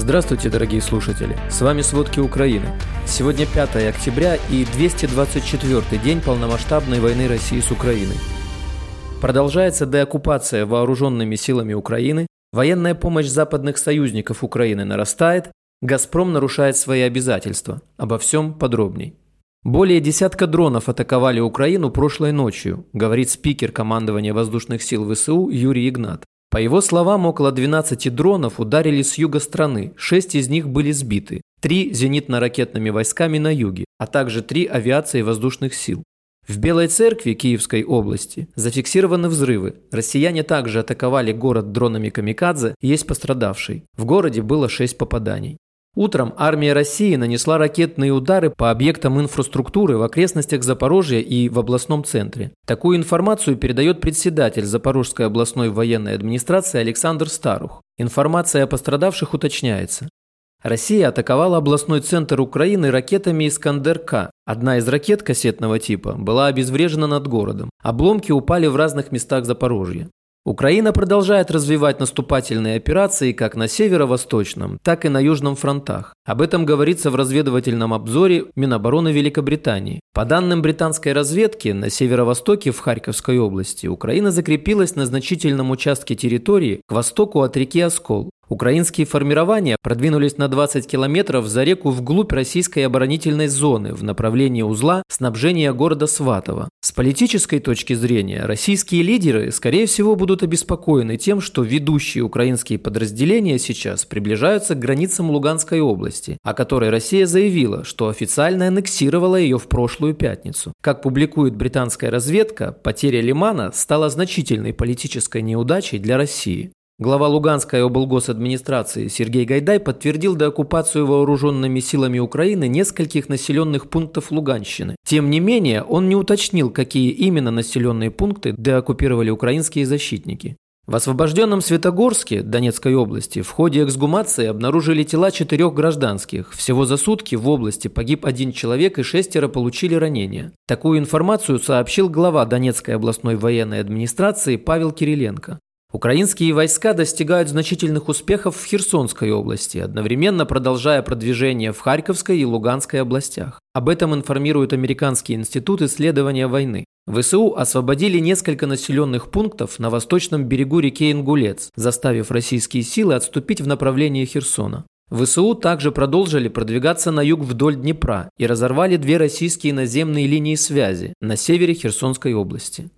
Здравствуйте, дорогие слушатели! С вами «Сводки Украины». Сегодня 5 октября и 224 день полномасштабной войны России с Украиной. Продолжается деоккупация вооруженными силами Украины, военная помощь западных союзников Украины нарастает, «Газпром» нарушает свои обязательства. Обо всем подробней. Более десятка дронов атаковали Украину прошлой ночью, говорит спикер командования воздушных сил ВСУ Юрий Игнат. По его словам, около 12 дронов ударили с юга страны, 6 из них были сбиты, 3 зенитно-ракетными войсками на юге, а также 3 авиации воздушных сил. В Белой Церкви Киевской области зафиксированы взрывы. Россияне также атаковали город дронами «Камикадзе», есть пострадавший. В городе было 6 попаданий. Утром армия России нанесла ракетные удары по объектам инфраструктуры в окрестностях Запорожья и в областном центре. Такую информацию передает председатель Запорожской областной военной администрации Александр Старух. Информация о пострадавших уточняется. Россия атаковала областной центр Украины ракетами «Искандер-К». Одна из ракет кассетного типа была обезврежена над городом. Обломки упали в разных местах Запорожья. Украина продолжает развивать наступательные операции как на северо-восточном, так и на южном фронтах. Об этом говорится в разведывательном обзоре Минобороны Великобритании. По данным британской разведки, на северо-востоке в Харьковской области Украина закрепилась на значительном участке территории к востоку от реки Оскол. Украинские формирования продвинулись на 20 километров за реку вглубь российской оборонительной зоны в направлении узла снабжения города Сватово. С политической точки зрения, российские лидеры, скорее всего, будут обеспокоены тем, что ведущие украинские подразделения сейчас приближаются к границам Луганской области, о которой Россия заявила, что официально аннексировала ее в прошлую пятницу. Как публикует британская разведка, потеря Лимана стала значительной политической неудачей для России. Глава Луганской облгосадминистрации Сергей Гайдай подтвердил деоккупацию вооруженными силами Украины нескольких населенных пунктов Луганщины. Тем не менее, он не уточнил, какие именно населенные пункты деоккупировали украинские защитники. В освобожденном Светогорске Донецкой области в ходе эксгумации обнаружили тела четырех гражданских. Всего за сутки в области погиб один человек и шестеро получили ранения. Такую информацию сообщил глава Донецкой областной военной администрации Павел Кириленко. Украинские войска достигают значительных успехов в Херсонской области, одновременно продолжая продвижение в Харьковской и Луганской областях. Об этом информирует Американский институт исследования войны. ВСУ освободили несколько населенных пунктов на восточном берегу реки Ингулец, заставив российские силы отступить в направлении Херсона. ВСУ также продолжили продвигаться на юг вдоль Днепра и разорвали две российские наземные линии связи на севере Херсонской области.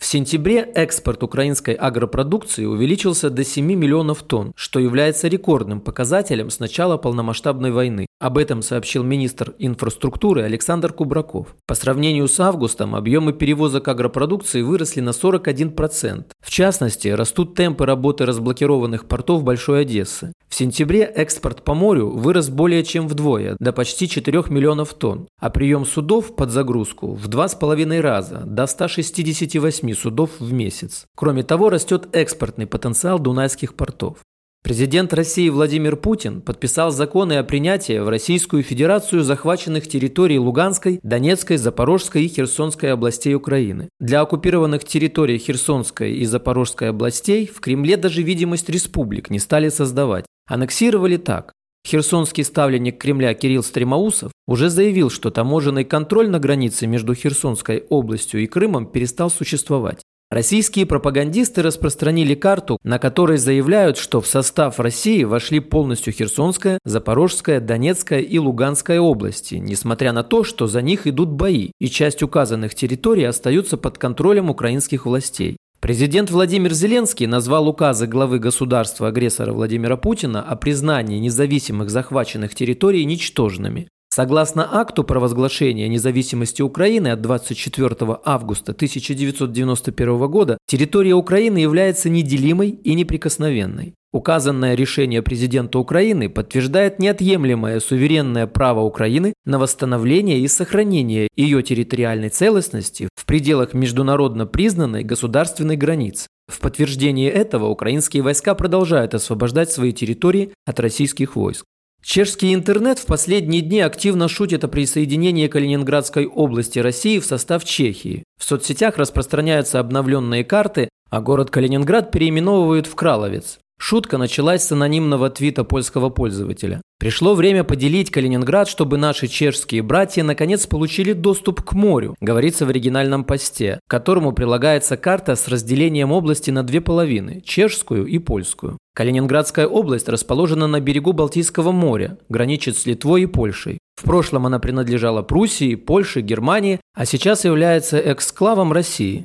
В сентябре экспорт украинской агропродукции увеличился до 7 миллионов тонн, что является рекордным показателем с начала полномасштабной войны. Об этом сообщил министр инфраструктуры Александр Кубраков. По сравнению с августом объемы перевозок агропродукции выросли на 41%. В частности, растут темпы работы разблокированных портов Большой Одессы. В сентябре экспорт по морю вырос более чем вдвое, до почти 4 миллионов тонн, а прием судов под загрузку в 2,5 раза, до 168 судов в месяц. Кроме того, растет экспортный потенциал дунайских портов. Президент России Владимир Путин подписал законы о принятии в Российскую Федерацию захваченных территорий Луганской, Донецкой, Запорожской и Херсонской областей Украины. Для оккупированных территорий Херсонской и Запорожской областей в Кремле даже видимость республик не стали создавать. Аннексировали так. Херсонский ставленник Кремля Кирилл Стремоусов уже заявил, что таможенный контроль на границе между Херсонской областью и Крымом перестал существовать. Российские пропагандисты распространили карту, на которой заявляют, что в состав России вошли полностью Херсонская, Запорожская, Донецкая и Луганская области, несмотря на то, что за них идут бои, и часть указанных территорий остаются под контролем украинских властей. Президент Владимир Зеленский назвал указы главы государства-агрессора Владимира Путина о признании независимых захваченных территорий ничтожными. Согласно акту провозглашения независимости Украины от 24 августа 1991 года, территория Украины является неделимой и неприкосновенной. Указанное решение президента Украины подтверждает неотъемлемое суверенное право Украины на восстановление и сохранение ее территориальной целостности в пределах международно признанной государственной границы. В подтверждение этого украинские войска продолжают освобождать свои территории от российских войск. Чешский интернет в последние дни активно шутит о присоединении Калининградской области России в состав Чехии. В соцсетях распространяются обновленные карты, а город Калининград переименовывают в Краловец. Шутка началась с анонимного твита польского пользователя. Пришло время поделить Калининград, чтобы наши чешские братья наконец получили доступ к морю, говорится в оригинальном посте, к которому прилагается карта с разделением области на две половины – чешскую и польскую. Калининградская область расположена на берегу Балтийского моря, граничит с Литвой и Польшей. В прошлом она принадлежала Пруссии, Польше, Германии, а сейчас является эксклавом России.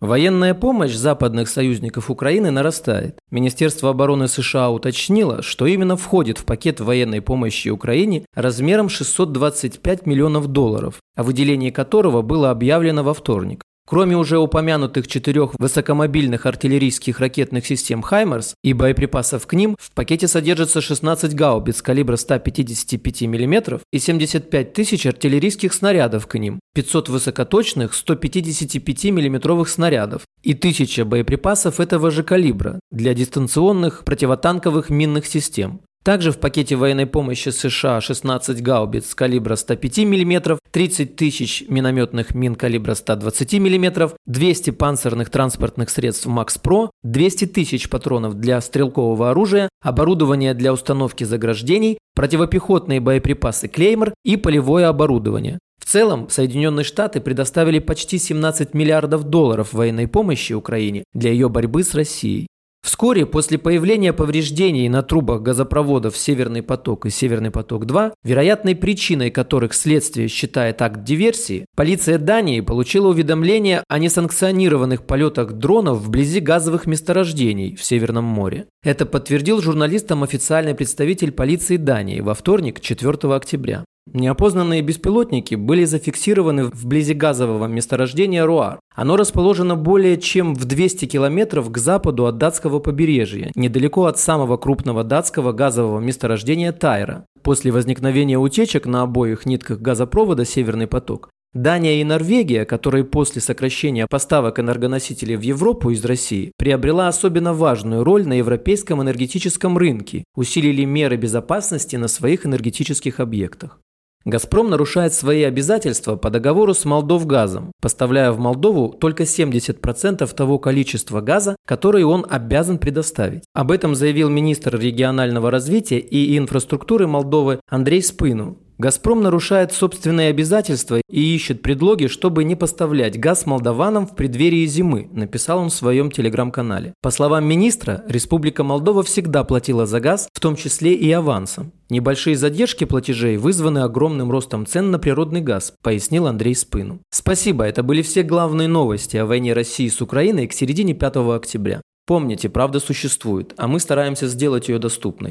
Военная помощь западных союзников Украины нарастает. Министерство обороны США уточнило, что именно входит в пакет военной помощи Украине размером 625 миллионов долларов, о выделении которого было объявлено во вторник. Кроме уже упомянутых четырех высокомобильных артиллерийских ракетных систем «Хаймерс» и боеприпасов к ним, в пакете содержится 16 гаубиц калибра 155 мм и 75 тысяч артиллерийских снарядов к ним, 500 высокоточных 155 мм снарядов и 1000 боеприпасов этого же калибра для дистанционных противотанковых минных систем. Также в пакете военной помощи США 16 гаубиц калибра 105 мм, 30 тысяч минометных мин калибра 120 мм, 200 панцирных транспортных средств Pro, 200 тысяч патронов для стрелкового оружия, оборудование для установки заграждений, противопехотные боеприпасы Клеймор и полевое оборудование. В целом, Соединенные Штаты предоставили почти 17 миллиардов долларов военной помощи Украине для ее борьбы с Россией. Вскоре после появления повреждений на трубах газопроводов «Северный поток» и «Северный поток-2», вероятной причиной которых следствие считает акт диверсии, полиция Дании получила уведомление о несанкционированных полетах дронов вблизи газовых месторождений в Северном море. Это подтвердил журналистам официальный представитель полиции Дании во вторник, 4 октября. Неопознанные беспилотники были зафиксированы вблизи газового месторождения Руар. Оно расположено более чем в 200 километров к западу от датского побережья, недалеко от самого крупного датского газового месторождения Тайра. После возникновения утечек на обоих нитках газопровода «Северный поток» Дания и Норвегия, которые после сокращения поставок энергоносителей в Европу из России приобрела особенно важную роль на европейском энергетическом рынке, усилили меры безопасности на своих энергетических объектах. «Газпром» нарушает свои обязательства по договору с Молдовгазом, поставляя в Молдову только 70% того количества газа, который он обязан предоставить. Об этом заявил министр регионального развития и инфраструктуры Молдовы Андрей Спыну «Газпром» нарушает собственные обязательства и ищет предлоги, чтобы не поставлять газ молдаванам в преддверии зимы, написал он в своем телеграм-канале. По словам министра, Республика Молдова всегда платила за газ, в том числе и авансом. Небольшие задержки платежей вызваны огромным ростом цен на природный газ, пояснил Андрей Спыну. Спасибо, это были все главные новости о войне России с Украиной к середине 5 октября. Помните, правда существует, а мы стараемся сделать ее доступной.